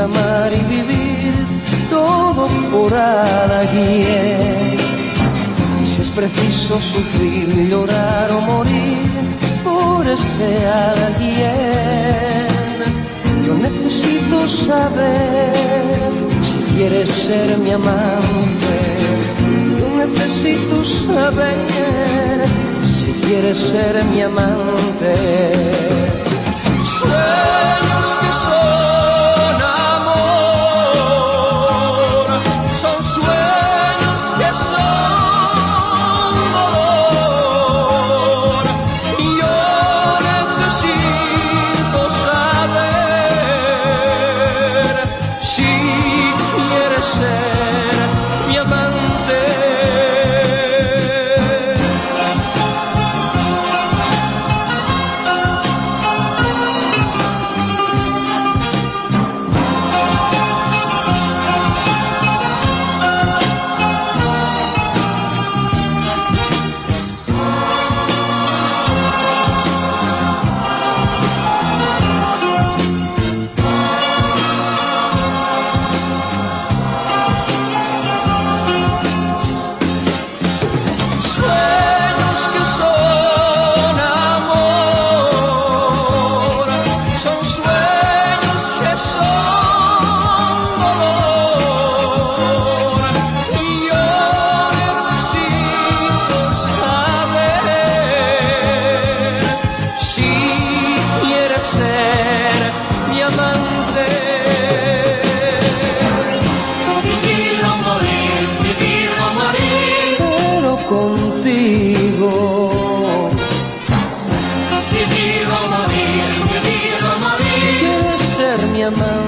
Amar y vivir todo por alguien. Y si es preciso sufrir, llorar o morir por ese alguien, yo necesito saber si quieres ser mi amante. Yo necesito saber si quieres ser mi amante. Amar.